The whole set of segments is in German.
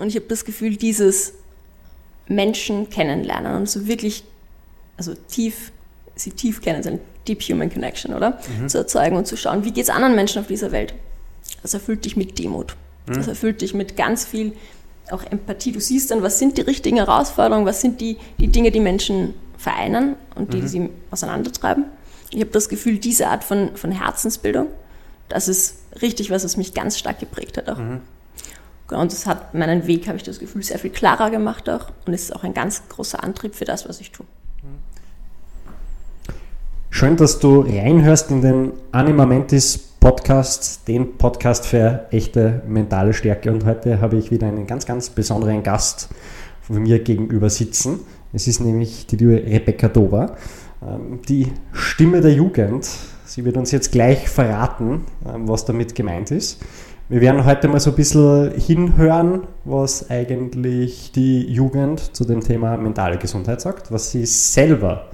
Und ich habe das Gefühl, dieses Menschen kennenlernen und so wirklich, also tief, sie tief kennen, so eine Deep Human Connection, oder? Mhm. Zu erzeugen und zu schauen, wie geht es anderen Menschen auf dieser Welt? Das erfüllt dich mit Demut. Mhm. Das erfüllt dich mit ganz viel auch Empathie. Du siehst dann, was sind die richtigen Herausforderungen, was sind die, die Dinge, die Menschen vereinen und die, mhm. die sie auseinandertreiben. Ich habe das Gefühl, diese Art von, von Herzensbildung, das ist richtig was, was mich ganz stark geprägt hat auch. Und das hat meinen Weg, habe ich das Gefühl, sehr viel klarer gemacht auch und ist auch ein ganz großer Antrieb für das, was ich tue. Schön, dass du reinhörst in den Anima Mentis Podcast, den Podcast für echte mentale Stärke. Und heute habe ich wieder einen ganz, ganz besonderen Gast von mir gegenüber sitzen. Es ist nämlich die liebe Rebecca Dober, ähm, die Stimme der Jugend. Sie wird uns jetzt gleich verraten, ähm, was damit gemeint ist. Wir werden heute mal so ein bisschen hinhören, was eigentlich die Jugend zu dem Thema mentale Gesundheit sagt, was sie selber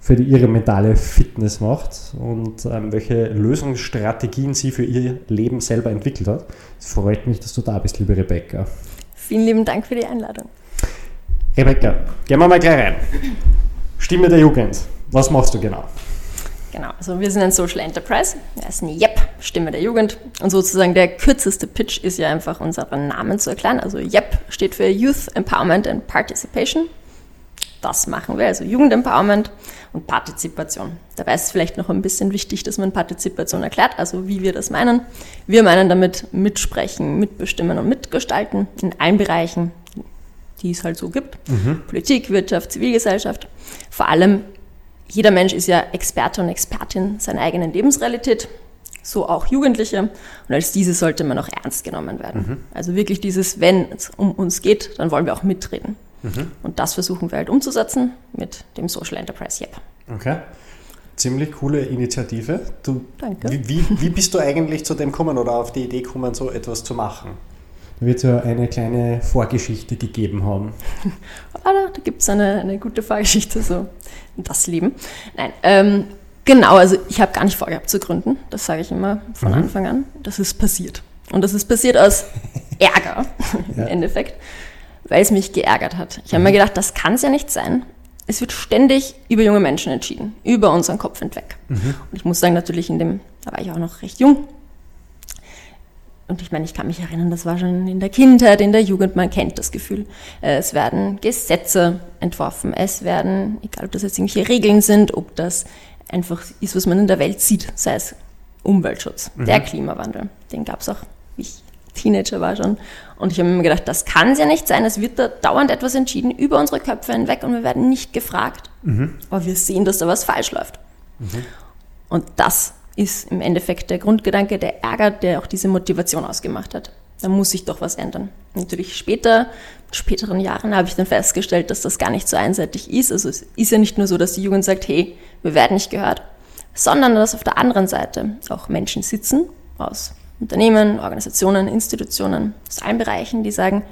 für die, ihre mentale Fitness macht und ähm, welche Lösungsstrategien sie für ihr Leben selber entwickelt hat. Es freut mich, dass du da bist, liebe Rebecca. Vielen lieben Dank für die Einladung. Rebecca, gehen wir mal gleich rein. Stimme der Jugend. Was machst du genau? Genau, also wir sind ein Social Enterprise. Wir heißen YEP, Stimme der Jugend. Und sozusagen der kürzeste Pitch ist ja einfach unseren Namen zu erklären. Also YEP steht für Youth Empowerment and Participation. Das machen wir, also Jugendempowerment und Partizipation. Dabei ist es vielleicht noch ein bisschen wichtig, dass man Partizipation erklärt, also wie wir das meinen. Wir meinen damit mitsprechen, mitbestimmen und mitgestalten in allen Bereichen, die es halt so gibt. Mhm. Politik, Wirtschaft, Zivilgesellschaft. Vor allem jeder Mensch ist ja Experte und Expertin seiner eigenen Lebensrealität, so auch Jugendliche. Und als diese sollte man auch ernst genommen werden. Mhm. Also wirklich dieses, wenn es um uns geht, dann wollen wir auch mitreden. Mhm. Und das versuchen wir halt umzusetzen mit dem Social Enterprise Yep. Okay. Ziemlich coole Initiative. Du, Danke. Wie, wie, wie bist du eigentlich zu dem gekommen oder auf die Idee gekommen, so etwas zu machen? Da wird es ja eine kleine Vorgeschichte gegeben haben. ah, da gibt es eine, eine gute Vorgeschichte, so das Leben. Nein, ähm, genau, also ich habe gar nicht vorgehabt zu gründen, das sage ich immer von mhm. Anfang an. Das ist passiert. Und das ist passiert aus Ärger im Endeffekt, weil es mich geärgert hat. Ich habe mhm. mir gedacht, das kann es ja nicht sein. Es wird ständig über junge Menschen entschieden, über unseren Kopf hinweg. Mhm. Und ich muss sagen, natürlich in dem, da war ich auch noch recht jung, und ich meine, ich kann mich erinnern, das war schon in der Kindheit, in der Jugend, man kennt das Gefühl. Äh, es werden Gesetze entworfen, es werden, egal ob das jetzt irgendwelche Regeln sind, ob das einfach ist, was man in der Welt sieht, sei es Umweltschutz, mhm. der Klimawandel, den gab es auch, wie ich Teenager war schon. Und ich habe mir gedacht, das kann es ja nicht sein, es wird da dauernd etwas entschieden über unsere Köpfe hinweg und wir werden nicht gefragt. Mhm. Aber wir sehen, dass da was falsch läuft. Mhm. Und das ist im Endeffekt der Grundgedanke, der Ärger, der auch diese Motivation ausgemacht hat. Da muss sich doch was ändern. Natürlich später, in späteren Jahren habe ich dann festgestellt, dass das gar nicht so einseitig ist. Also es ist ja nicht nur so, dass die Jugend sagt, hey, wir werden nicht gehört, sondern dass auf der anderen Seite auch Menschen sitzen aus Unternehmen, Organisationen, Institutionen, aus allen Bereichen, die sagen,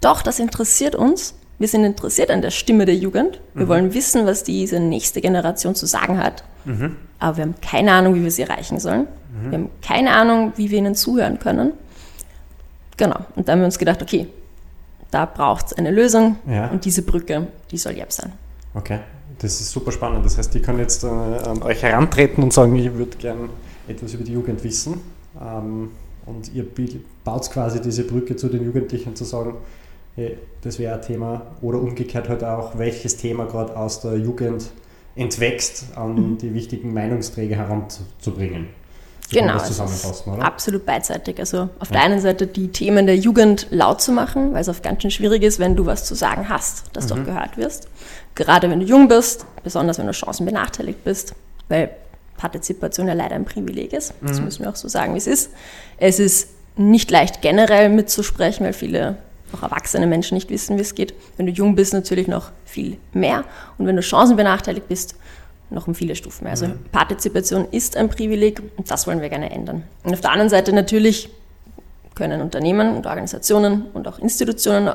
doch, das interessiert uns. Wir sind interessiert an der Stimme der Jugend. Wir mhm. wollen wissen, was diese nächste Generation zu sagen hat. Mhm aber wir haben keine Ahnung, wie wir sie erreichen sollen. Mhm. Wir haben keine Ahnung, wie wir ihnen zuhören können. Genau. Und dann haben wir uns gedacht, okay, da braucht es eine Lösung ja. und diese Brücke, die soll Jeb sein. Okay, das ist super spannend. Das heißt, ich kann jetzt äh, an euch herantreten und sagen, ich würde gerne etwas über die Jugend wissen. Ähm, und ihr baut quasi diese Brücke zu den Jugendlichen zu sagen, hey, das wäre ein Thema. Oder umgekehrt halt auch, welches Thema gerade aus der Jugend entwächst, an mhm. die wichtigen Meinungsträger heranzubringen. So genau, absolut beidseitig. Also auf ja. der einen Seite die Themen der Jugend laut zu machen, weil es oft ganz schön schwierig ist, wenn du was zu sagen hast, dass mhm. du auch gehört wirst. Gerade wenn du jung bist, besonders wenn du Chancen benachteiligt bist, weil Partizipation ja leider ein Privileg ist. Das mhm. müssen wir auch so sagen, wie es ist. Es ist nicht leicht generell mitzusprechen, weil viele auch erwachsene Menschen nicht wissen, wie es geht. Wenn du jung bist, natürlich noch viel mehr. Und wenn du chancenbenachteiligt bist, noch um viele Stufen mehr. Also mhm. Partizipation ist ein Privileg und das wollen wir gerne ändern. Und auf der anderen Seite natürlich können Unternehmen und Organisationen und auch Institutionen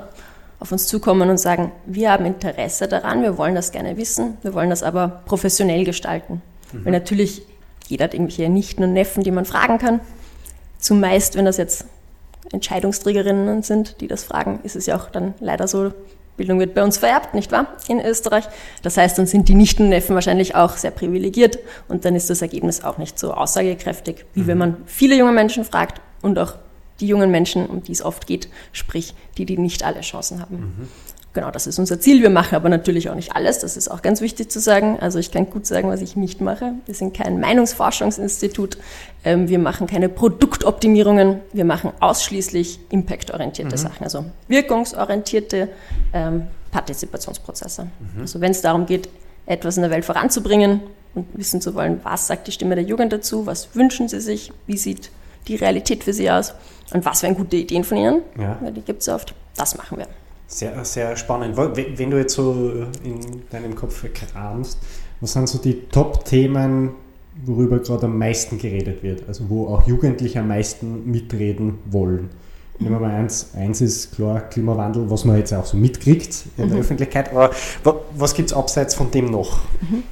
auf uns zukommen und sagen, wir haben Interesse daran, wir wollen das gerne wissen, wir wollen das aber professionell gestalten. Mhm. Weil natürlich, jeder hat irgendwelche Nichten und Neffen, die man fragen kann. Zumeist, wenn das jetzt Entscheidungsträgerinnen sind, die das fragen, ist es ja auch dann leider so, Bildung wird bei uns vererbt, nicht wahr? In Österreich. Das heißt, dann sind die Nichten und Neffen wahrscheinlich auch sehr privilegiert und dann ist das Ergebnis auch nicht so aussagekräftig, wie wenn man viele junge Menschen fragt und auch die jungen Menschen, um die es oft geht, sprich die, die nicht alle Chancen haben. Mhm. Genau, das ist unser Ziel. Wir machen aber natürlich auch nicht alles. Das ist auch ganz wichtig zu sagen. Also ich kann gut sagen, was ich nicht mache. Wir sind kein Meinungsforschungsinstitut. Ähm, wir machen keine Produktoptimierungen. Wir machen ausschließlich impactorientierte mhm. Sachen, also wirkungsorientierte ähm, Partizipationsprozesse. Mhm. Also wenn es darum geht, etwas in der Welt voranzubringen und wissen zu wollen, was sagt die Stimme der Jugend dazu, was wünschen sie sich, wie sieht die Realität für sie aus und was wären gute Ideen von ihnen, ja. die gibt es oft, das machen wir. Sehr, sehr spannend. Wenn du jetzt so in deinem Kopf kramst, was sind so die Top-Themen, worüber gerade am meisten geredet wird? Also wo auch Jugendliche am meisten mitreden wollen? Nehmen wir mal eins. Eins ist klar Klimawandel, was man jetzt auch so mitkriegt in der mhm. Öffentlichkeit. Aber was gibt es abseits von dem noch? Mhm.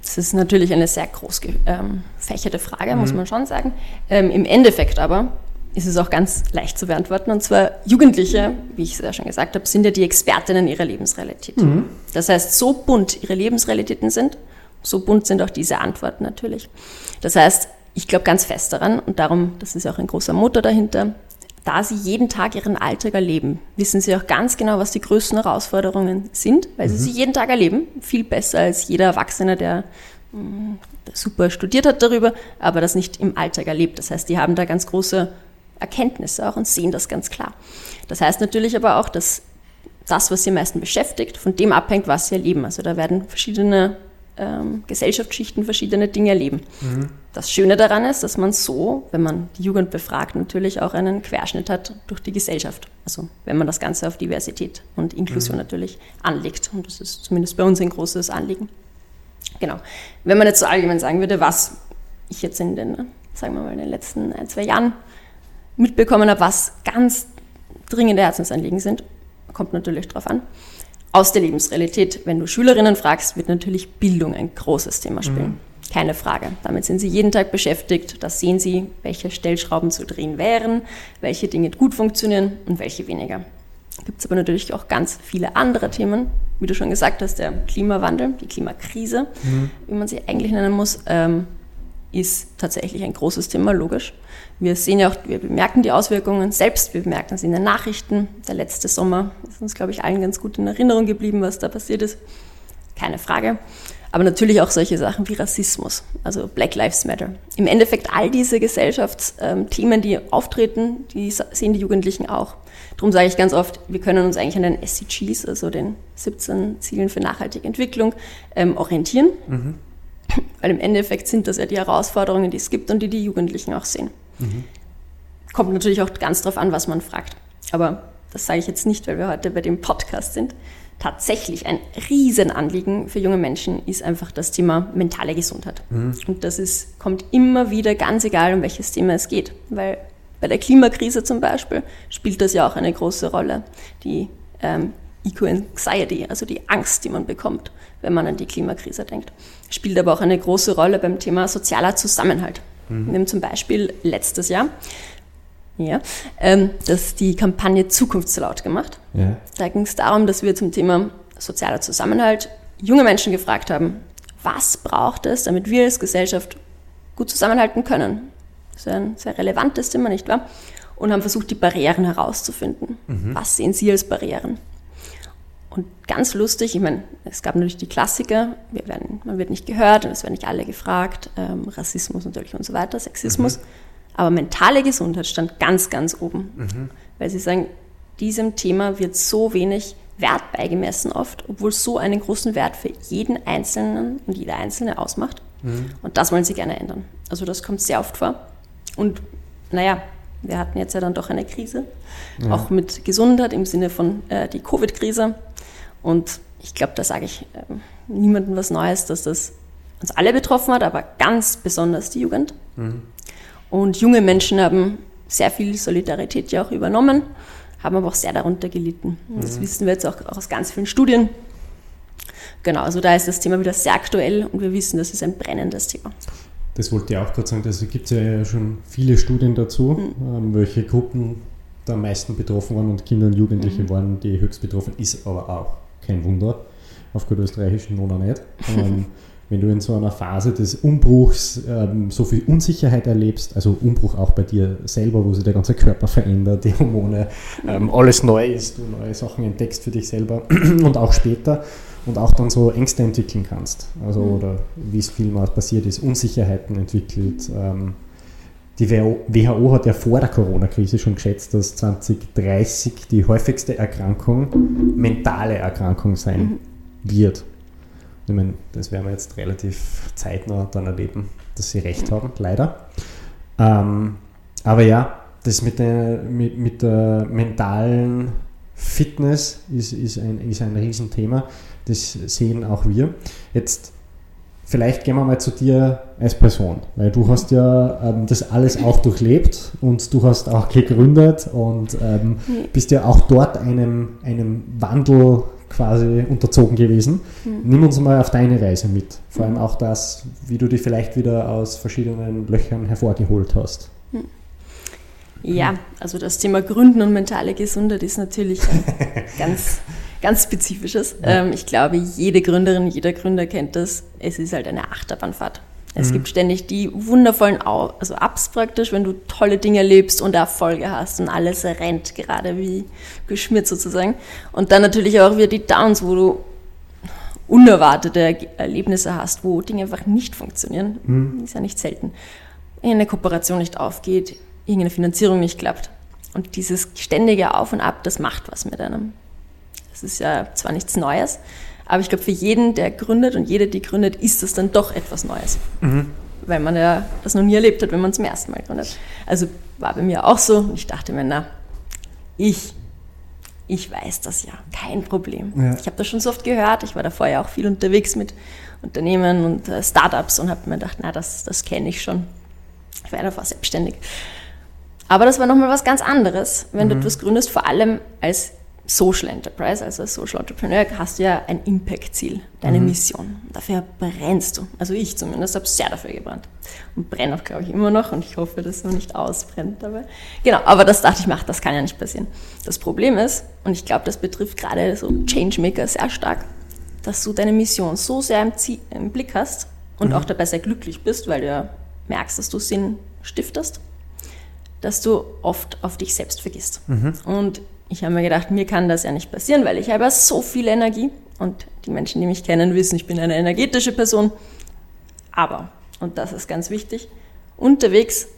Das ist natürlich eine sehr groß gefächerte ähm, Frage, mhm. muss man schon sagen. Ähm, Im Endeffekt aber ist es auch ganz leicht zu beantworten. Und zwar Jugendliche, wie ich es ja schon gesagt habe, sind ja die Expertinnen ihrer Lebensrealität. Mhm. Das heißt, so bunt ihre Lebensrealitäten sind, so bunt sind auch diese Antworten natürlich. Das heißt, ich glaube ganz fest daran und darum, das ist ja auch ein großer Motor dahinter, da sie jeden Tag ihren Alltag erleben, wissen sie auch ganz genau, was die größten Herausforderungen sind, weil mhm. sie sie jeden Tag erleben. Viel besser als jeder Erwachsene, der mm, super studiert hat darüber, aber das nicht im Alltag erlebt. Das heißt, die haben da ganz große Erkenntnisse auch und sehen das ganz klar. Das heißt natürlich aber auch, dass das, was sie am meisten beschäftigt, von dem abhängt, was sie erleben. Also da werden verschiedene ähm, Gesellschaftsschichten verschiedene Dinge erleben. Mhm. Das Schöne daran ist, dass man so, wenn man die Jugend befragt, natürlich auch einen Querschnitt hat durch die Gesellschaft. Also wenn man das Ganze auf Diversität und Inklusion mhm. natürlich anlegt. Und das ist zumindest bei uns ein großes Anliegen. Genau. Wenn man jetzt so allgemein sagen würde, was ich jetzt in den, sagen wir mal, in den letzten ein, zwei Jahren mitbekommen habe, was ganz dringende Herzensanliegen sind, kommt natürlich darauf an. Aus der Lebensrealität, wenn du Schülerinnen fragst, wird natürlich Bildung ein großes Thema spielen. Mhm. Keine Frage. Damit sind sie jeden Tag beschäftigt. Da sehen sie, welche Stellschrauben zu drehen wären, welche Dinge gut funktionieren und welche weniger. Gibt es aber natürlich auch ganz viele andere Themen, wie du schon gesagt hast, der Klimawandel, die Klimakrise, mhm. wie man sie eigentlich nennen muss, ähm, ist tatsächlich ein großes Thema, logisch. Wir sehen ja auch, wir bemerken die Auswirkungen selbst, wir bemerken sie in den Nachrichten. Der letzte Sommer ist uns, glaube ich, allen ganz gut in Erinnerung geblieben, was da passiert ist. Keine Frage. Aber natürlich auch solche Sachen wie Rassismus, also Black Lives Matter. Im Endeffekt all diese Gesellschaftsthemen, die auftreten, die sehen die Jugendlichen auch. Darum sage ich ganz oft, wir können uns eigentlich an den SDGs, also den 17 Zielen für nachhaltige Entwicklung, ähm, orientieren. Mhm. Weil im Endeffekt sind das ja die Herausforderungen, die es gibt und die die Jugendlichen auch sehen. Mhm. Kommt natürlich auch ganz drauf an, was man fragt. Aber das sage ich jetzt nicht, weil wir heute bei dem Podcast sind. Tatsächlich ein Riesenanliegen für junge Menschen ist einfach das Thema mentale Gesundheit. Mhm. Und das ist, kommt immer wieder, ganz egal, um welches Thema es geht. Weil bei der Klimakrise zum Beispiel spielt das ja auch eine große Rolle. Die ähm, Eco-Anxiety, also die Angst, die man bekommt, wenn man an die Klimakrise denkt. Spielt aber auch eine große Rolle beim Thema sozialer Zusammenhalt. Mhm. Wir haben zum Beispiel letztes Jahr ja, ähm, das die Kampagne Zukunftslaut gemacht. Ja. Da ging es darum, dass wir zum Thema sozialer Zusammenhalt junge Menschen gefragt haben, was braucht es, damit wir als Gesellschaft gut zusammenhalten können. Das ist ein sehr relevantes Thema, nicht wahr? Und haben versucht, die Barrieren herauszufinden. Mhm. Was sehen Sie als Barrieren? Und ganz lustig, ich meine, es gab natürlich die Klassiker, werden, man wird nicht gehört und es werden nicht alle gefragt, ähm, Rassismus natürlich und so weiter, Sexismus. Mhm. Aber mentale Gesundheit stand ganz, ganz oben, mhm. weil sie sagen, diesem Thema wird so wenig Wert beigemessen oft, obwohl es so einen großen Wert für jeden Einzelnen und jede Einzelne ausmacht. Mhm. Und das wollen sie gerne ändern. Also das kommt sehr oft vor. Und naja, wir hatten jetzt ja dann doch eine Krise, ja. auch mit Gesundheit im Sinne von äh, die Covid-Krise. Und ich glaube, da sage ich äh, niemandem was Neues, dass das uns alle betroffen hat, aber ganz besonders die Jugend. Mhm. Und junge Menschen haben sehr viel Solidarität ja auch übernommen, haben aber auch sehr darunter gelitten. Und das mhm. wissen wir jetzt auch, auch aus ganz vielen Studien. Genau, also da ist das Thema wieder sehr aktuell und wir wissen, das ist ein brennendes Thema. Das wollte ich auch gerade sagen, da gibt es ja schon viele Studien dazu, mhm. ähm, welche Gruppen da am meisten betroffen waren und Kinder und Jugendliche mhm. waren die höchst betroffen, ist aber auch kein Wunder, auf gut österreichisch noch nicht. Ähm, wenn du in so einer Phase des Umbruchs ähm, so viel Unsicherheit erlebst, also Umbruch auch bei dir selber, wo sich der ganze Körper verändert, die Hormone, ähm, alles neu ist, du neue Sachen entdeckst für dich selber und auch später und auch dann so Ängste entwickeln kannst. Also, mhm. oder wie es vielmals passiert ist, Unsicherheiten entwickelt. Ähm, die WHO hat ja vor der Corona-Krise schon geschätzt, dass 2030 die häufigste Erkrankung mentale Erkrankung sein mhm. wird. Ich meine, das werden wir jetzt relativ zeitnah dann erleben, dass sie recht haben, leider. Ähm, aber ja, das mit der, mit, mit der mentalen Fitness ist, ist, ein, ist ein Riesenthema. Das sehen auch wir. Jetzt vielleicht gehen wir mal zu dir als Person, weil du hast ja ähm, das alles auch durchlebt und du hast auch gegründet und ähm, bist ja auch dort einem, einem Wandel quasi unterzogen gewesen. Mhm. Nimm uns mal auf deine Reise mit, vor allem auch das, wie du dich vielleicht wieder aus verschiedenen Löchern hervorgeholt hast. Hm. Ja, also das Thema Gründen und mentale Gesundheit ist natürlich ganz ganz Spezifisches. Ähm, ich glaube, jede Gründerin, jeder Gründer kennt das. Es ist halt eine Achterbahnfahrt. Es mhm. gibt ständig die wundervollen also Ups praktisch, wenn du tolle Dinge erlebst und Erfolge hast und alles rennt gerade wie geschmiert sozusagen. Und dann natürlich auch wieder die Downs, wo du unerwartete Erlebnisse hast, wo Dinge einfach nicht funktionieren. Mhm. Ist ja nicht selten. Eine Kooperation nicht aufgeht, irgendeine Finanzierung nicht klappt. Und dieses ständige Auf und Ab, das macht was mit einem. Das ist ja zwar nichts Neues, aber ich glaube, für jeden, der gründet und jede, die gründet, ist das dann doch etwas Neues. Mhm. Weil man ja das noch nie erlebt hat, wenn man zum ersten Mal gründet. Also war bei mir auch so. Ich dachte mir, na, ich, ich weiß das ja, kein Problem. Ja. Ich habe das schon so oft gehört. Ich war davor ja auch viel unterwegs mit Unternehmen und äh, Startups und habe mir gedacht, na, das, das kenne ich schon. Ich werde davor selbstständig. Aber das war nochmal was ganz anderes, wenn mhm. du etwas gründest, vor allem als Social Enterprise, also als Social Entrepreneur, hast du ja ein Impact-Ziel, deine mhm. Mission. Dafür brennst du. Also ich zumindest habe sehr dafür gebrannt. Und brenne auch, glaube ich, immer noch und ich hoffe, dass es noch nicht ausbrennt dabei. Genau, aber das dachte ich, mach, das kann ja nicht passieren. Das Problem ist, und ich glaube, das betrifft gerade so Changemaker sehr stark, dass du deine Mission so sehr im, Ziel, im Blick hast und mhm. auch dabei sehr glücklich bist, weil du ja merkst, dass du Sinn stiftest, dass du oft auf dich selbst vergisst. Mhm. Und ich habe mir gedacht, mir kann das ja nicht passieren, weil ich habe so viel Energie und die Menschen, die mich kennen, wissen, ich bin eine energetische Person. Aber, und das ist ganz wichtig, unterwegs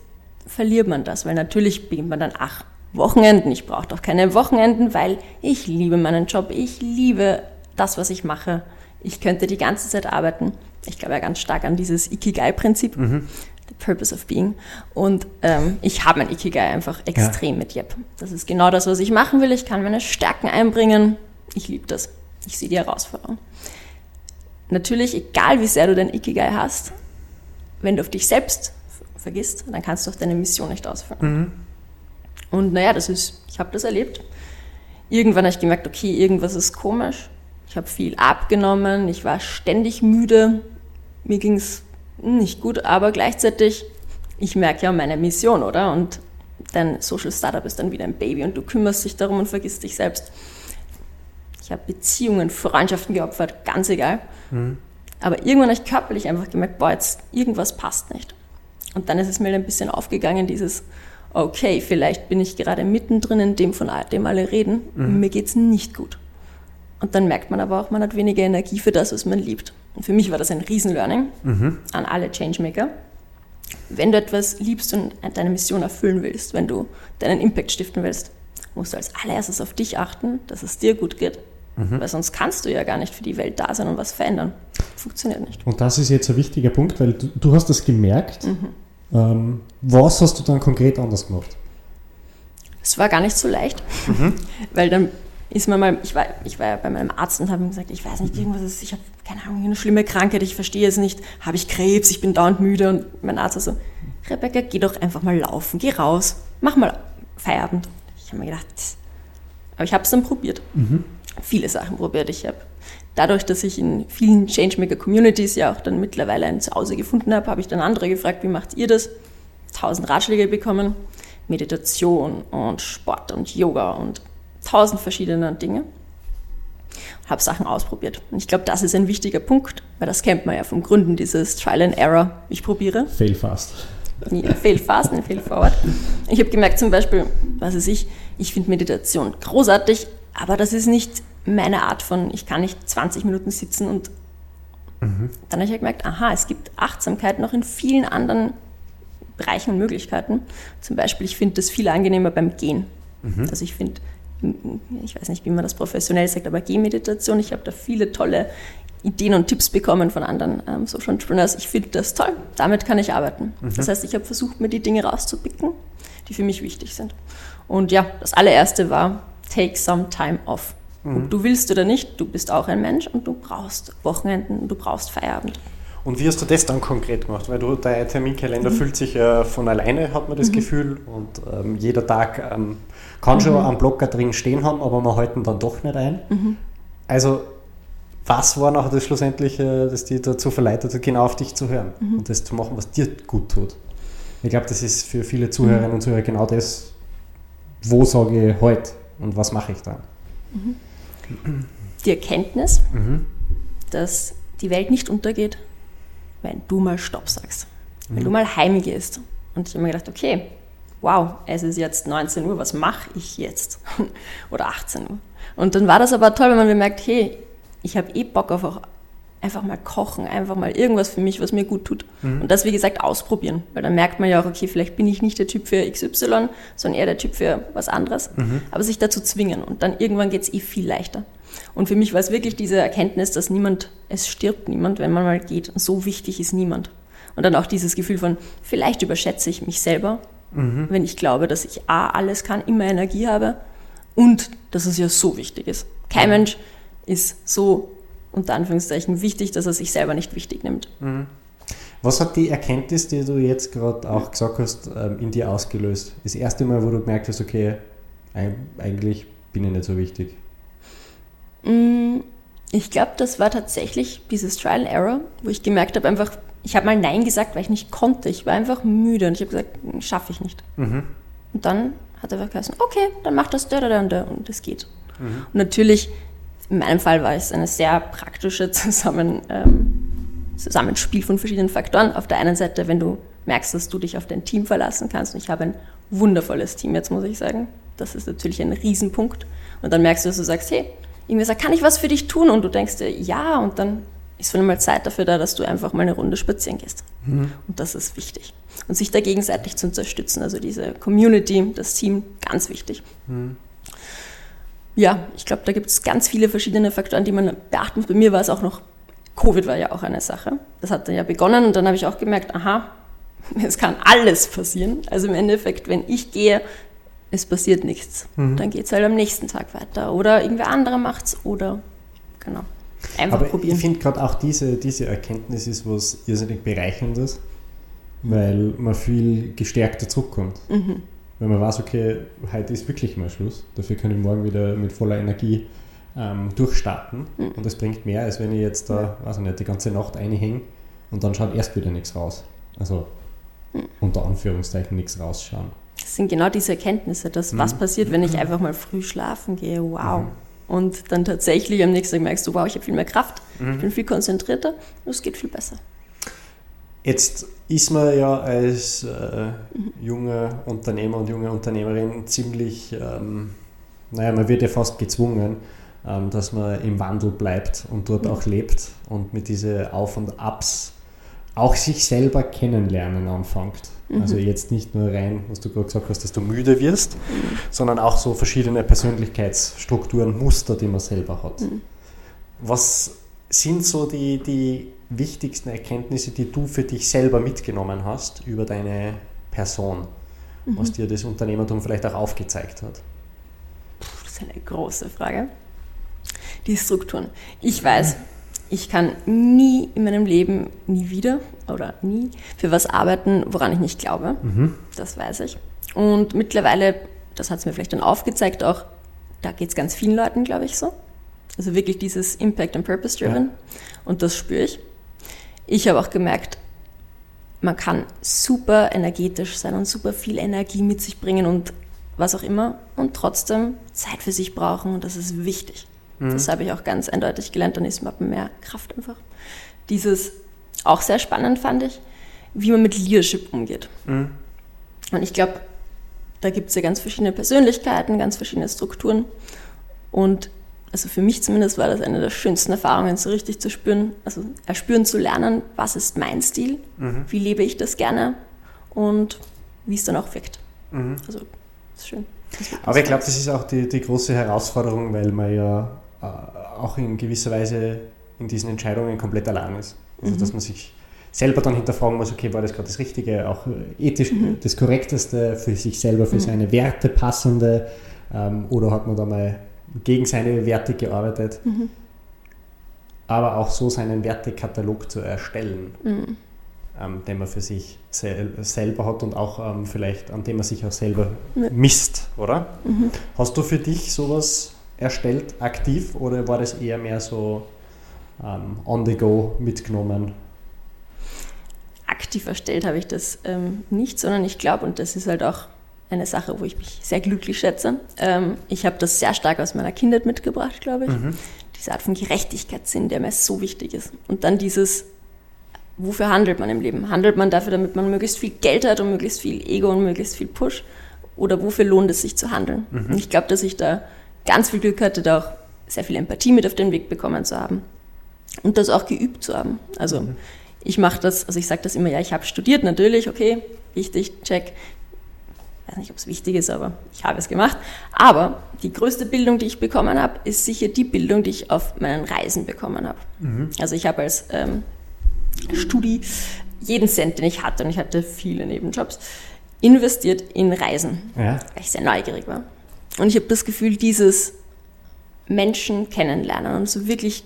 verliert man das, weil natürlich beginnt man dann, ach, Wochenenden, ich brauche doch keine Wochenenden, weil ich liebe meinen Job, ich liebe das, was ich mache. Ich könnte die ganze Zeit arbeiten. Ich glaube ja ganz stark an dieses Ikigai-Prinzip. Mhm. The Purpose of Being. Und ähm, ich habe mein Ikigai einfach extrem ja. mit Yep. Das ist genau das, was ich machen will. Ich kann meine Stärken einbringen. Ich liebe das. Ich sehe die Herausforderung. Natürlich, egal wie sehr du dein Ikigai hast, wenn du auf dich selbst vergisst, dann kannst du auch deine Mission nicht ausführen. Mhm. Und naja, das ist, ich habe das erlebt. Irgendwann habe ich gemerkt, okay, irgendwas ist komisch. Ich habe viel abgenommen, ich war ständig müde, mir ging es nicht gut, aber gleichzeitig, ich merke ja meine Mission, oder? Und dein Social Startup ist dann wieder ein Baby und du kümmerst dich darum und vergisst dich selbst. Ich habe Beziehungen, Freundschaften geopfert, ganz egal. Mhm. Aber irgendwann habe ich körperlich einfach gemerkt, boah, jetzt irgendwas passt nicht. Und dann ist es mir ein bisschen aufgegangen, dieses, okay, vielleicht bin ich gerade mittendrin in dem, von dem alle reden, mhm. mir geht es nicht gut. Und dann merkt man aber auch, man hat weniger Energie für das, was man liebt. Und für mich war das ein Riesenlearning mhm. an alle Changemaker. Wenn du etwas liebst und deine Mission erfüllen willst, wenn du deinen Impact stiften willst, musst du als allererstes auf dich achten, dass es dir gut geht. Mhm. Weil sonst kannst du ja gar nicht für die Welt da sein und was verändern. Funktioniert nicht. Und das ist jetzt ein wichtiger Punkt, weil du, du hast das gemerkt. Mhm. Ähm, was hast du dann konkret anders gemacht? Es war gar nicht so leicht, mhm. weil dann ist mir mal, ich war, ich war ja bei meinem Arzt und habe ihm gesagt, ich weiß nicht, irgendwas ist, ich habe keine Ahnung, eine schlimme Krankheit, ich verstehe es nicht, habe ich Krebs, ich bin dauernd müde und mein Arzt war so, Rebecca, geh doch einfach mal laufen, geh raus, mach mal Feierabend. Ich habe mir gedacht, aber ich habe es dann probiert. Mhm. Viele Sachen probiert. Ich habe dadurch, dass ich in vielen Changemaker-Communities ja auch dann mittlerweile ein Zuhause gefunden habe, habe ich dann andere gefragt, wie macht ihr das? Tausend Ratschläge bekommen, Meditation und Sport und Yoga und tausend verschiedene Dinge. Habe Sachen ausprobiert. Und ich glaube, das ist ein wichtiger Punkt, weil das kennt man ja vom Gründen dieses Trial and Error. Ich probiere. Fail fast. Ja, fail fast und fail forward. Ich habe gemerkt zum Beispiel, was weiß ich, ich finde Meditation großartig, aber das ist nicht meine Art von, ich kann nicht 20 Minuten sitzen und mhm. dann habe ich gemerkt, aha, es gibt Achtsamkeit noch in vielen anderen Bereichen und Möglichkeiten. Zum Beispiel, ich finde das viel angenehmer beim Gehen. Mhm. Also ich finde, ich weiß nicht, wie man das professionell sagt, aber Gehmeditation, ich habe da viele tolle Ideen und Tipps bekommen von anderen ähm, Social Entrepreneurs. Ich finde das toll, damit kann ich arbeiten. Mhm. Das heißt, ich habe versucht, mir die Dinge rauszupicken, die für mich wichtig sind. Und ja, das allererste war, take some time off. Mhm. Ob du willst oder nicht, du bist auch ein Mensch und du brauchst Wochenenden, du brauchst Feierabend. Und wie hast du das dann konkret gemacht? Weil du, dein Terminkalender mhm. füllt sich ja von alleine, hat man das mhm. Gefühl. Und ähm, jeder Tag ähm, kann schon mhm. einen Blocker drin stehen haben, aber man halten dann doch nicht ein. Mhm. Also, was war nachher das Schlussendliche, das dich dazu verleitet hat, genau auf dich zu hören mhm. und das zu machen, was dir gut tut? Ich glaube, das ist für viele Zuhörerinnen und Zuhörer genau das, wo sage ich heute und was mache ich dann? Die Erkenntnis, mhm. dass die Welt nicht untergeht, wenn du mal Stopp sagst. Wenn mhm. du mal heimgehst. Und ich habe mir gedacht, okay, wow, es ist jetzt 19 Uhr, was mache ich jetzt? Oder 18 Uhr. Und dann war das aber toll, wenn man bemerkt, hey, ich habe eh Bock auf auch einfach mal kochen, einfach mal irgendwas für mich, was mir gut tut. Mhm. Und das, wie gesagt, ausprobieren. Weil dann merkt man ja auch, okay, vielleicht bin ich nicht der Typ für XY, sondern eher der Typ für was anderes. Mhm. Aber sich dazu zwingen. Und dann irgendwann geht es eh viel leichter. Und für mich war es wirklich diese Erkenntnis, dass niemand, es stirbt niemand, wenn man mal geht. So wichtig ist niemand. Und dann auch dieses Gefühl von, vielleicht überschätze ich mich selber, mhm. wenn ich glaube, dass ich A, alles kann, immer Energie habe und dass es ja so wichtig ist. Kein Mensch ist so unter Anführungszeichen wichtig, dass er sich selber nicht wichtig nimmt. Mhm. Was hat die Erkenntnis, die du jetzt gerade auch gesagt hast, ähm, in dir ausgelöst? Das erste Mal, wo du gemerkt hast, okay, eigentlich bin ich nicht so wichtig. Mm, ich glaube, das war tatsächlich dieses Trial and Error, wo ich gemerkt habe, einfach, ich habe mal Nein gesagt, weil ich nicht konnte. Ich war einfach müde und ich habe gesagt, hm, schaffe ich nicht. Mhm. Und dann hat er gesagt, okay, dann mach das da, da, da und das geht. Mhm. Und natürlich in meinem Fall war es eine sehr praktische Zusammen, ähm, Zusammenspiel von verschiedenen Faktoren. Auf der einen Seite, wenn du merkst, dass du dich auf dein Team verlassen kannst. Und ich habe ein wundervolles Team jetzt, muss ich sagen. Das ist natürlich ein Riesenpunkt. Und dann merkst du, dass du sagst, hey, irgendwie sagt, kann ich was für dich tun? Und du denkst dir, ja, und dann ist von einmal Zeit dafür da, dass du einfach mal eine Runde spazieren gehst. Mhm. Und das ist wichtig. Und sich da gegenseitig zu unterstützen, also diese Community, das Team, ganz wichtig. Mhm ja, ich glaube, da gibt es ganz viele verschiedene Faktoren, die man beachten muss. Bei mir war es auch noch, Covid war ja auch eine Sache. Das hat dann ja begonnen und dann habe ich auch gemerkt, aha, es kann alles passieren. Also im Endeffekt, wenn ich gehe, es passiert nichts. Mhm. Dann geht es halt am nächsten Tag weiter. Oder irgendwer andere macht es oder genau. Einfach Aber probieren. Ich finde gerade auch diese, diese Erkenntnis ist was irrsinnig Bereicherndes, weil man viel gestärkter zurückkommt. Mhm wenn man weiß, okay, heute ist wirklich mal Schluss, dafür kann ich morgen wieder mit voller Energie ähm, durchstarten mhm. und das bringt mehr, als wenn ich jetzt da, weiß ich nicht, die ganze Nacht einhänge und dann schaut erst wieder nichts raus. Also mhm. unter Anführungszeichen nichts rausschauen. Das sind genau diese Erkenntnisse, dass mhm. was passiert, wenn ich mhm. einfach mal früh schlafen gehe, wow. Mhm. Und dann tatsächlich am nächsten Tag merkst du, wow, ich habe viel mehr Kraft, ich mhm. bin viel konzentrierter und es geht viel besser. Jetzt ist man ja als äh, junger Unternehmer und junge Unternehmerin ziemlich, ähm, naja, man wird ja fast gezwungen, ähm, dass man im Wandel bleibt und dort mhm. auch lebt und mit diesen Auf und Abs auch sich selber kennenlernen anfängt. Mhm. Also jetzt nicht nur rein, was du gerade gesagt hast, dass du müde wirst, mhm. sondern auch so verschiedene Persönlichkeitsstrukturen, Muster, die man selber hat. Mhm. Was sind so die, die wichtigsten Erkenntnisse, die du für dich selber mitgenommen hast über deine Person, mhm. was dir das Unternehmertum vielleicht auch aufgezeigt hat? Das ist eine große Frage. Die Strukturen. Ich weiß, ich kann nie in meinem Leben, nie wieder oder nie für was arbeiten, woran ich nicht glaube. Mhm. Das weiß ich. Und mittlerweile, das hat es mir vielleicht dann aufgezeigt, auch da geht es ganz vielen Leuten, glaube ich, so Also wirklich dieses Impact and Purpose Driven. Ja. Und das spüre ich. Ich habe auch gemerkt, man kann super energetisch sein und super viel Energie mit sich bringen und was auch immer und trotzdem Zeit für sich brauchen und das ist wichtig. Mhm. Das habe ich auch ganz eindeutig gelernt, dann ist man mehr Kraft einfach. Dieses auch sehr spannend fand ich, wie man mit Leadership umgeht. Mhm. Und ich glaube, da gibt es ja ganz verschiedene Persönlichkeiten, ganz verschiedene Strukturen und also für mich zumindest war das eine der schönsten Erfahrungen, so richtig zu spüren, also erspüren zu lernen, was ist mein Stil, mhm. wie lebe ich das gerne und wie es dann auch wirkt. Mhm. Also, das ist schön. Aber ich glaube, das ist auch die, die große Herausforderung, weil man ja auch in gewisser Weise in diesen Entscheidungen komplett allein ist. Also, mhm. dass man sich selber dann hinterfragen muss, okay, war das gerade das Richtige, auch ethisch mhm. das Korrekteste, für sich selber, für mhm. seine Werte passende, ähm, oder hat man da mal gegen seine Werte gearbeitet, mhm. aber auch so seinen Wertekatalog zu erstellen, mhm. ähm, den man für sich sel selber hat und auch ähm, vielleicht an dem man sich auch selber misst, oder? Mhm. Hast du für dich sowas erstellt, aktiv, oder war das eher mehr so ähm, on the go mitgenommen? Aktiv erstellt habe ich das ähm, nicht, sondern ich glaube, und das ist halt auch eine Sache, wo ich mich sehr glücklich schätze. Ähm, ich habe das sehr stark aus meiner Kindheit mitgebracht, glaube ich. Mhm. Diese Art von Gerechtigkeitssinn, der mir so wichtig ist. Und dann dieses, wofür handelt man im Leben? Handelt man dafür, damit man möglichst viel Geld hat und möglichst viel Ego und möglichst viel Push? Oder wofür lohnt es sich zu handeln? Mhm. Und ich glaube, dass ich da ganz viel Glück hatte, da auch sehr viel Empathie mit auf den Weg bekommen zu haben. Und das auch geübt zu haben. Also mhm. ich mache das, also ich sage das immer, ja, ich habe studiert, natürlich, okay, wichtig, check weiß nicht, ob es wichtig ist, aber ich habe es gemacht. Aber die größte Bildung, die ich bekommen habe, ist sicher die Bildung, die ich auf meinen Reisen bekommen habe. Mhm. Also ich habe als ähm, Studi jeden Cent, den ich hatte, und ich hatte viele Nebenjobs, investiert in Reisen, ja. weil ich sehr neugierig war. Und ich habe das Gefühl, dieses Menschen kennenlernen und so wirklich,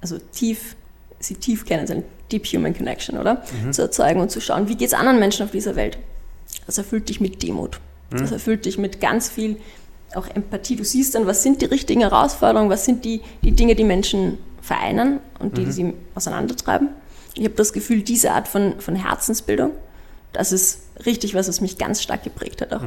also tief, sie tief kennen, so eine Deep Human Connection, oder? Mhm. Zu erzeugen und zu schauen, wie geht es anderen Menschen auf dieser Welt? Das erfüllt dich mit Demut. Das mhm. erfüllt dich mit ganz viel auch Empathie. Du siehst dann, was sind die richtigen Herausforderungen, was sind die, die Dinge, die Menschen vereinen und die, mhm. die sie auseinandertreiben. Ich habe das Gefühl, diese Art von, von Herzensbildung, das ist richtig was, was mich ganz stark geprägt hat auch.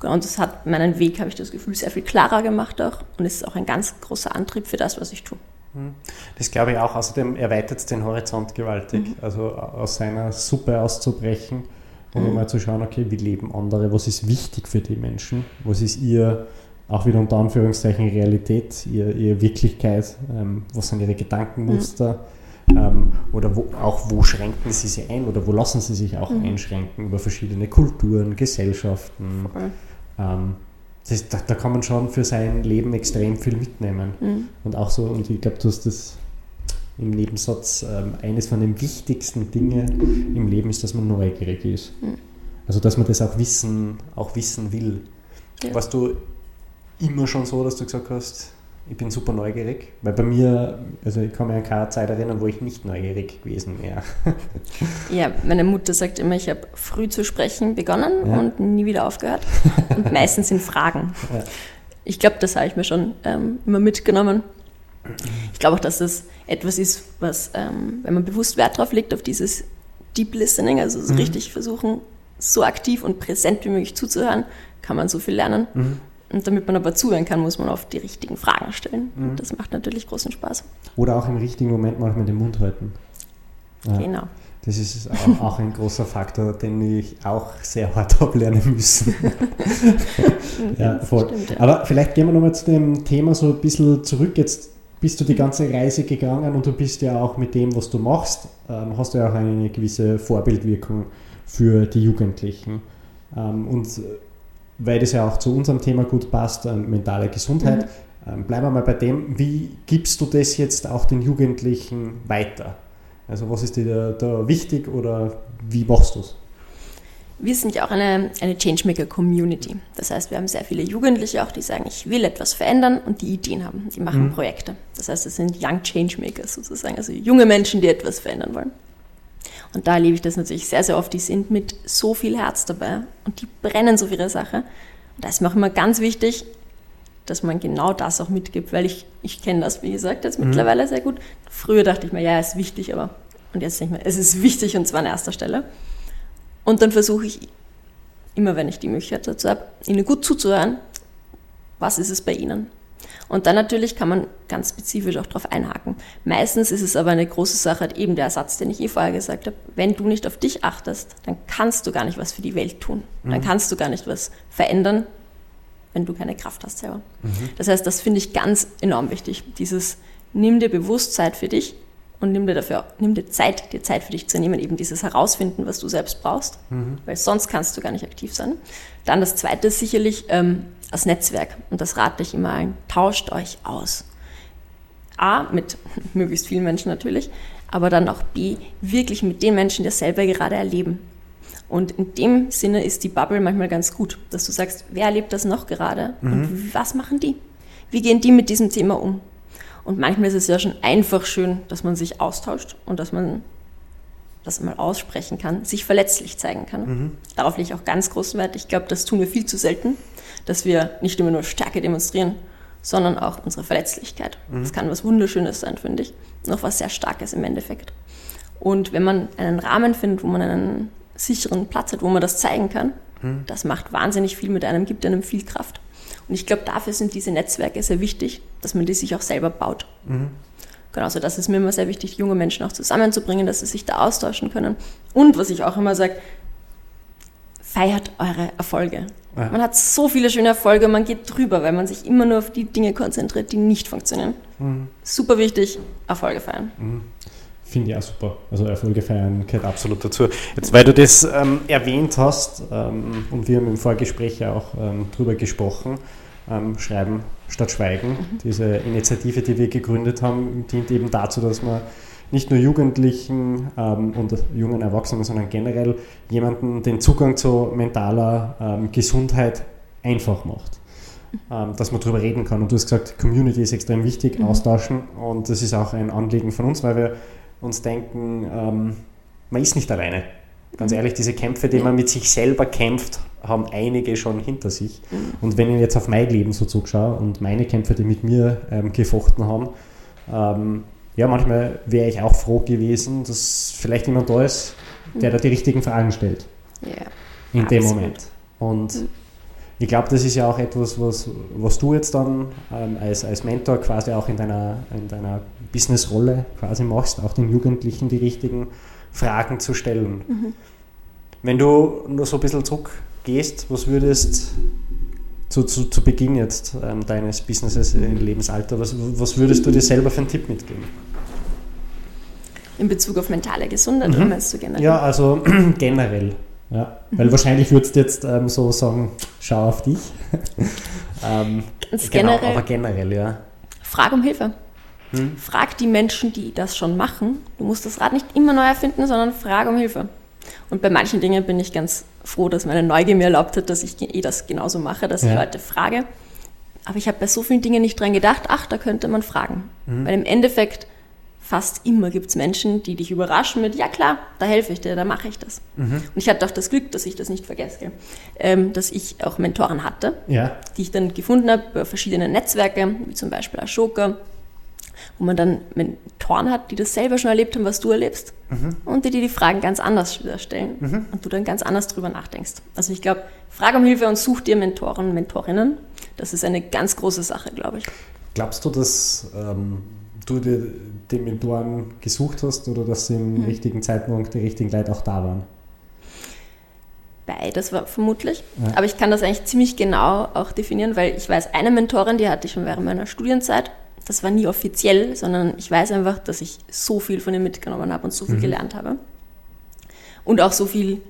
Genau, und das hat meinen Weg, habe ich das Gefühl, sehr viel klarer gemacht auch und ist auch ein ganz großer Antrieb für das, was ich tue. Mhm. Das glaube ich auch. Außerdem erweitert es den Horizont gewaltig. Mhm. Also aus seiner Suppe auszubrechen und mhm. mal zu schauen, okay, wie leben andere, was ist wichtig für die Menschen, was ist ihr, auch wieder unter Anführungszeichen, Realität, ihr, ihre Wirklichkeit, ähm, was sind ihre Gedankenmuster mhm. ähm, oder wo, auch wo schränken sie sich ein oder wo lassen sie sich auch mhm. einschränken über verschiedene Kulturen, Gesellschaften. Ähm, das, da, da, kann man schon für sein Leben extrem viel mitnehmen. Mhm. Und auch so, und ich glaube, du hast das im Nebensatz, ähm, eines von den wichtigsten Dingen im Leben ist, dass man neugierig ist. Mhm. Also dass man das auch wissen, auch wissen will. Ja. Warst du immer schon so, dass du gesagt hast, ich bin super neugierig? Weil bei mir, also ich kann mich an keine Zeit erinnern, wo ich nicht neugierig gewesen wäre. ja, meine Mutter sagt immer, ich habe früh zu sprechen begonnen ja. und nie wieder aufgehört. Und meistens in Fragen. Ja. Ich glaube, das habe ich mir schon ähm, immer mitgenommen. Ich glaube auch, dass das etwas ist, was, ähm, wenn man bewusst Wert drauf legt, auf dieses Deep Listening, also so mhm. richtig versuchen, so aktiv und präsent wie möglich zuzuhören, kann man so viel lernen. Mhm. Und damit man aber zuhören kann, muss man oft die richtigen Fragen stellen. Mhm. Das macht natürlich großen Spaß. Oder auch im richtigen Moment manchmal den Mund halten. Ja. Genau. Das ist auch, auch, ein großer Faktor, den ich auch sehr hart habe lernen müssen. ja, voll. Stimmt, ja. Aber vielleicht gehen wir nochmal zu dem Thema so ein bisschen zurück. Jetzt bist du die ganze Reise gegangen und du bist ja auch mit dem, was du machst, ähm, hast du ja auch eine gewisse Vorbildwirkung für die Jugendlichen. Ähm, und weil das ja auch zu unserem Thema gut passt, ähm, mentale Gesundheit, mhm. ähm, bleiben wir mal bei dem, wie gibst du das jetzt auch den Jugendlichen weiter? Also was ist dir da, da wichtig oder wie machst du es? Wir sind ja auch eine, eine Changemaker-Community. Das heißt, wir haben sehr viele Jugendliche auch, die sagen, ich will etwas verändern und die Ideen haben. Die machen mhm. Projekte. Das heißt, es sind Young Changemakers sozusagen, also junge Menschen, die etwas verändern wollen. Und da erlebe ich das natürlich sehr, sehr oft. Die sind mit so viel Herz dabei und die brennen so für ihre Sache. Und da ist mir auch immer ganz wichtig, dass man genau das auch mitgibt, weil ich, ich kenne das, wie gesagt, jetzt mhm. mittlerweile sehr gut. Früher dachte ich mir, ja, ist wichtig, aber und jetzt denke ich mir, es ist wichtig und zwar an erster Stelle. Und dann versuche ich immer, wenn ich die Möglichkeit dazu habe, ihnen gut zuzuhören, was ist es bei ihnen? Und dann natürlich kann man ganz spezifisch auch darauf einhaken. Meistens ist es aber eine große Sache, eben der Satz, den ich eh vorher gesagt habe. Wenn du nicht auf dich achtest, dann kannst du gar nicht was für die Welt tun. Mhm. Dann kannst du gar nicht was verändern, wenn du keine Kraft hast selber. Mhm. Das heißt, das finde ich ganz enorm wichtig. Dieses, nimm dir bewusst Zeit für dich und nimm dir dafür, nimm dir Zeit, dir Zeit für dich zu nehmen, eben dieses Herausfinden, was du selbst brauchst, mhm. weil sonst kannst du gar nicht aktiv sein. Dann das zweite ist sicherlich ähm, das Netzwerk und das rate ich immer allen, tauscht euch aus. A, mit möglichst vielen Menschen natürlich, aber dann auch B, wirklich mit den Menschen, die das selber gerade erleben. Und in dem Sinne ist die Bubble manchmal ganz gut, dass du sagst, wer erlebt das noch gerade mhm. und was machen die? Wie gehen die mit diesem Thema um? Und manchmal ist es ja schon einfach schön, dass man sich austauscht und dass man das mal aussprechen kann, sich verletzlich zeigen kann. Mhm. Darauf lege ich auch ganz großen Wert. Ich glaube, das tun wir viel zu selten, dass wir nicht immer nur Stärke demonstrieren, sondern auch unsere Verletzlichkeit. Mhm. Das kann was Wunderschönes sein, finde ich. Noch was sehr Starkes im Endeffekt. Und wenn man einen Rahmen findet, wo man einen sicheren Platz hat, wo man das zeigen kann, mhm. das macht wahnsinnig viel mit einem, gibt einem viel Kraft. Und ich glaube, dafür sind diese Netzwerke sehr wichtig, dass man die sich auch selber baut. Mhm. Genau, also das ist mir immer sehr wichtig, junge Menschen auch zusammenzubringen, dass sie sich da austauschen können. Und was ich auch immer sage, feiert eure Erfolge. Ja. Man hat so viele schöne Erfolge, man geht drüber, weil man sich immer nur auf die Dinge konzentriert, die nicht funktionieren. Mhm. Super wichtig, Erfolge feiern. Mhm. Finde ich auch super. Also Erfolge feiern gehört absolut dazu. Jetzt, weil du das ähm, erwähnt hast ähm, und wir haben im Vorgespräch ja auch ähm, drüber gesprochen, ähm, Schreiben statt Schweigen. Mhm. Diese Initiative, die wir gegründet haben, dient eben dazu, dass man nicht nur Jugendlichen ähm, und jungen Erwachsenen, sondern generell jemanden den Zugang zu mentaler ähm, Gesundheit einfach macht. dass man darüber reden kann. Und du hast gesagt, Community ist extrem wichtig, mhm. austauschen. Und das ist auch ein Anliegen von uns, weil wir uns denken, ähm, man ist nicht alleine. Ganz mhm. ehrlich, diese Kämpfe, die man mit sich selber kämpft, haben einige schon hinter sich. Mhm. Und wenn ich jetzt auf mein Leben so zurückschaue und meine Kämpfe, die mit mir ähm, gefochten haben, ähm, ja, manchmal wäre ich auch froh gewesen, dass vielleicht jemand da ist, der da die richtigen Fragen stellt. Yeah, in absolut. dem Moment. Und mhm. Ich glaube, das ist ja auch etwas, was, was du jetzt dann ähm, als, als Mentor quasi auch in deiner, in deiner Businessrolle quasi machst, auch den Jugendlichen die richtigen Fragen zu stellen. Mhm. Wenn du nur so ein bisschen zurückgehst, was würdest zu, zu, zu Beginn jetzt ähm, deines Businesses im Lebensalter, was, was würdest du dir selber für einen Tipp mitgeben? In Bezug auf mentale Gesundheit mhm. oder meinst du generell? Ja, also generell. Ja. Mhm. Weil wahrscheinlich würdest du jetzt ähm, so sagen, schau auf dich. ähm, Ganz genau, generell. Aber generell, ja. Frag um Hilfe. Hm. Frag die Menschen, die das schon machen. Du musst das Rad nicht immer neu erfinden, sondern frag um Hilfe. Und bei manchen Dingen bin ich ganz froh, dass meine Neugier mir erlaubt hat, dass ich eh das genauso mache, dass ja. ich Leute frage. Aber ich habe bei so vielen Dingen nicht dran gedacht, ach, da könnte man fragen. Mhm. Weil im Endeffekt fast immer gibt es Menschen, die dich überraschen mit, ja klar, da helfe ich dir, da mache ich das. Mhm. Und ich hatte auch das Glück, dass ich das nicht vergesse, ähm, dass ich auch Mentoren hatte, ja. die ich dann gefunden habe über verschiedene Netzwerke, wie zum Beispiel Ashoka, wo man dann Mentoren hat, die das selber schon erlebt haben, was du erlebst mhm. und die dir die Fragen ganz anders stellen mhm. und du dann ganz anders drüber nachdenkst. Also ich glaube, frag um Hilfe und such dir Mentoren, Mentorinnen. Das ist eine ganz große Sache, glaube ich. Glaubst du, dass ähm, du dir den Mentoren gesucht hast oder dass im mhm. richtigen Zeitpunkt die richtigen Leute auch da waren? Beides war vermutlich. Ja. Aber ich kann das eigentlich ziemlich genau auch definieren, weil ich weiß, eine Mentorin, die hatte ich schon während meiner Studienzeit das war nie offiziell, sondern ich weiß einfach, dass ich so viel von ihm mitgenommen habe und so viel mhm. gelernt habe. Und auch so viel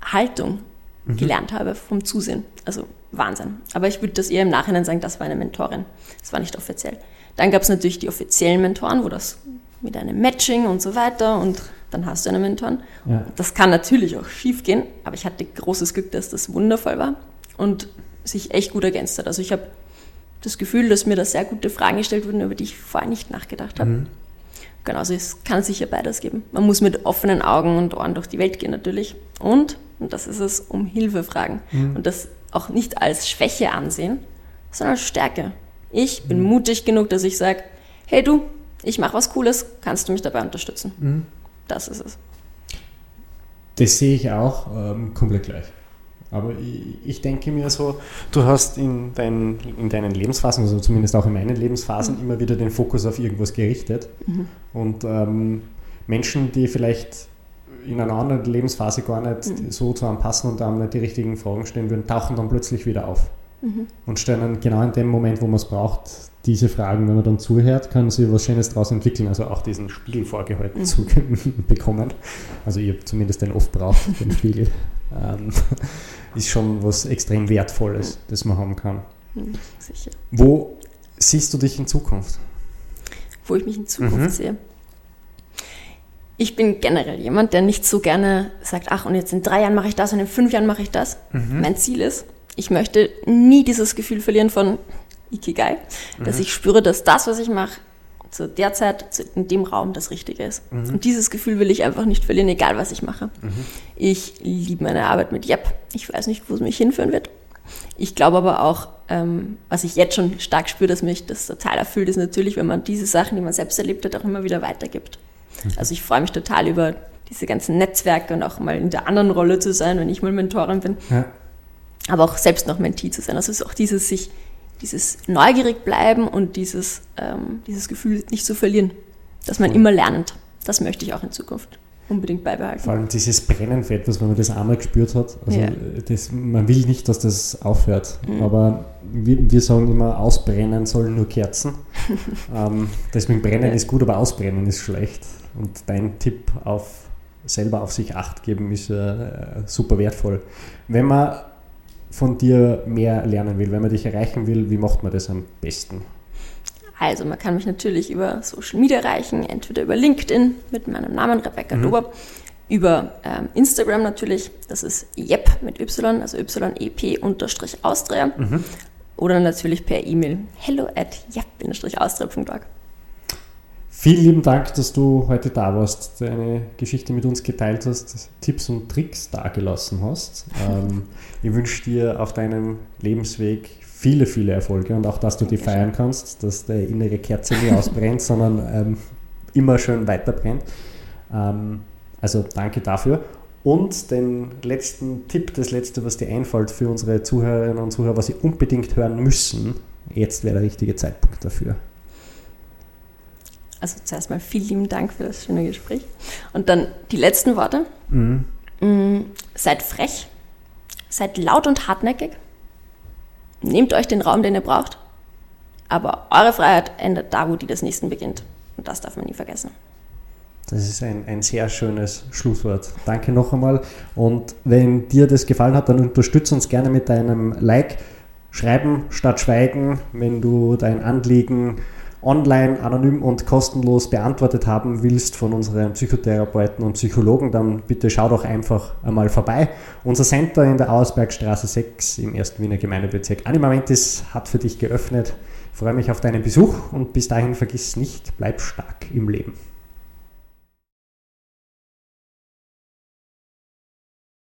Haltung mhm. gelernt habe vom Zusehen. Also Wahnsinn. Aber ich würde das eher im Nachhinein sagen, das war eine Mentorin. Das war nicht offiziell. Dann gab es natürlich die offiziellen Mentoren, wo das mit einem Matching und so weiter und dann hast du einen Mentoren. Ja. Das kann natürlich auch schief gehen, aber ich hatte großes Glück, dass das wundervoll war und sich echt gut ergänzt hat. Also ich habe das Gefühl, dass mir da sehr gute Fragen gestellt wurden, über die ich vorher nicht nachgedacht habe. Mhm. Genau, also es kann sicher beides geben. Man muss mit offenen Augen und Ohren durch die Welt gehen natürlich. Und, und das ist es, um Hilfe fragen. Mhm. Und das auch nicht als Schwäche ansehen, sondern Stärke. Ich bin mhm. mutig genug, dass ich sage, hey du, ich mache was Cooles, kannst du mich dabei unterstützen? Mhm. Das ist es. Das sehe ich auch ähm, komplett gleich. Aber ich, ich, denke mir so, du hast in, dein, in deinen Lebensphasen, also zumindest auch in meinen Lebensphasen, mhm. immer wieder den Fokus auf irgendwas gerichtet. Mhm. Und ähm, Menschen, die vielleicht in einer anderen Lebensphase gar nicht mhm. so zu anpassen und dann nicht die richtigen Fragen stellen würden, tauchen dann plötzlich wieder auf. Mhm. Und stellen dann genau in dem Moment, wo man es braucht, diese Fragen, wenn man dann zuhört, kann sie was Schönes daraus entwickeln, also auch diesen Spiegel vorgehalten mhm. zu bekommen. Also ich habe zumindest den oft braucht, den Spiegel. Ähm, ist schon was extrem Wertvolles, das man haben kann. Mhm, sicher. Wo siehst du dich in Zukunft? Wo ich mich in Zukunft mhm. sehe. Ich bin generell jemand, der nicht so gerne sagt, ach, und jetzt in drei Jahren mache ich das und in fünf Jahren mache ich das. Mhm. Mein Ziel ist, ich möchte nie dieses Gefühl verlieren von Ikigai, mhm. dass ich spüre, dass das, was ich mache, zu der Zeit, in dem Raum das Richtige ist. Mhm. Und dieses Gefühl will ich einfach nicht verlieren, egal was ich mache. Mhm. Ich liebe meine Arbeit mit Jep. Ich weiß nicht, wo es mich hinführen wird. Ich glaube aber auch, ähm, was ich jetzt schon stark spüre, dass mich das total erfüllt, ist natürlich, wenn man diese Sachen, die man selbst erlebt hat, auch immer wieder weitergibt. Mhm. Also ich freue mich total über diese ganzen Netzwerke und auch mal in der anderen Rolle zu sein, wenn ich mal Mentorin bin. Ja. Aber auch selbst noch Mentee zu sein. Also es ist auch dieses sich, dieses neugierig bleiben und dieses, ähm, dieses Gefühl nicht zu verlieren. Dass man immer lernend. Das möchte ich auch in Zukunft unbedingt beibehalten. Vor allem dieses Brennen für etwas, wenn man das einmal gespürt hat. Also ja. das, man will nicht, dass das aufhört. Mhm. Aber wir, wir, sagen immer, ausbrennen sollen nur Kerzen. ähm, deswegen brennen ja. ist gut, aber ausbrennen ist schlecht. Und dein Tipp auf selber auf sich acht geben ist äh, super wertvoll. Wenn man von dir mehr lernen will, wenn man dich erreichen will, wie macht man das am besten? Also man kann mich natürlich über Social Media erreichen, entweder über LinkedIn mit meinem Namen Rebecca mhm. Dober, über ähm, Instagram natürlich, das ist Jep mit Y, also YEP-Austria mhm. oder natürlich per E-Mail hello at jep-austria.org. Vielen lieben Dank, dass du heute da warst, deine Geschichte mit uns geteilt hast, Tipps und Tricks dargelassen hast. Ähm, ich wünsche dir auf deinem Lebensweg viele, viele Erfolge und auch, dass du die feiern kannst, dass der innere Kerze nie ausbrennt, sondern ähm, immer schön weiterbrennt. Ähm, also danke dafür. Und den letzten Tipp, das letzte, was dir einfällt für unsere Zuhörerinnen und Zuhörer, was sie unbedingt hören müssen, jetzt wäre der richtige Zeitpunkt dafür. Also zuerst mal vielen lieben Dank für das schöne Gespräch. Und dann die letzten Worte. Mhm. Mm, seid frech, seid laut und hartnäckig, nehmt euch den Raum, den ihr braucht, aber eure Freiheit endet da, wo die des Nächsten beginnt. Und das darf man nie vergessen. Das ist ein, ein sehr schönes Schlusswort. Danke noch einmal. Und wenn dir das gefallen hat, dann unterstütze uns gerne mit deinem Like. Schreiben statt schweigen, wenn du dein Anliegen online, anonym und kostenlos beantwortet haben willst von unseren Psychotherapeuten und Psychologen, dann bitte schau doch einfach einmal vorbei. Unser Center in der Auersbergstraße 6 im 1. Wiener Gemeindebezirk Animamentis hat für dich geöffnet. Ich freue mich auf deinen Besuch und bis dahin vergiss nicht, bleib stark im Leben.